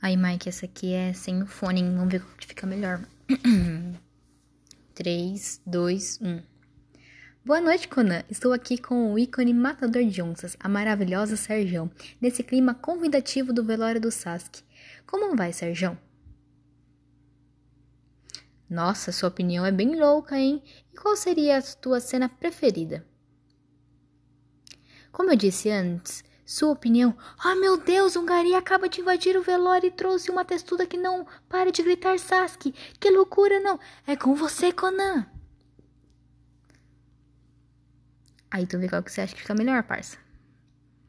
Aí, Mike, essa aqui é sem o fone. Vamos ver qual que fica melhor. 3, 2, 1. Boa noite, Conan. Estou aqui com o ícone matador de onças, a maravilhosa Serjão, nesse clima convidativo do velório do Sasuke. Como vai, Serjão? Nossa, sua opinião é bem louca, hein? E qual seria a tua cena preferida? Como eu disse antes, sua opinião. Ah, oh, meu Deus, Hungaria acaba de invadir o velório e trouxe uma testuda que não para de gritar Sasuke. Que loucura, não. É com você, Conan. Aí tu vê qual que você acha que fica melhor, parça.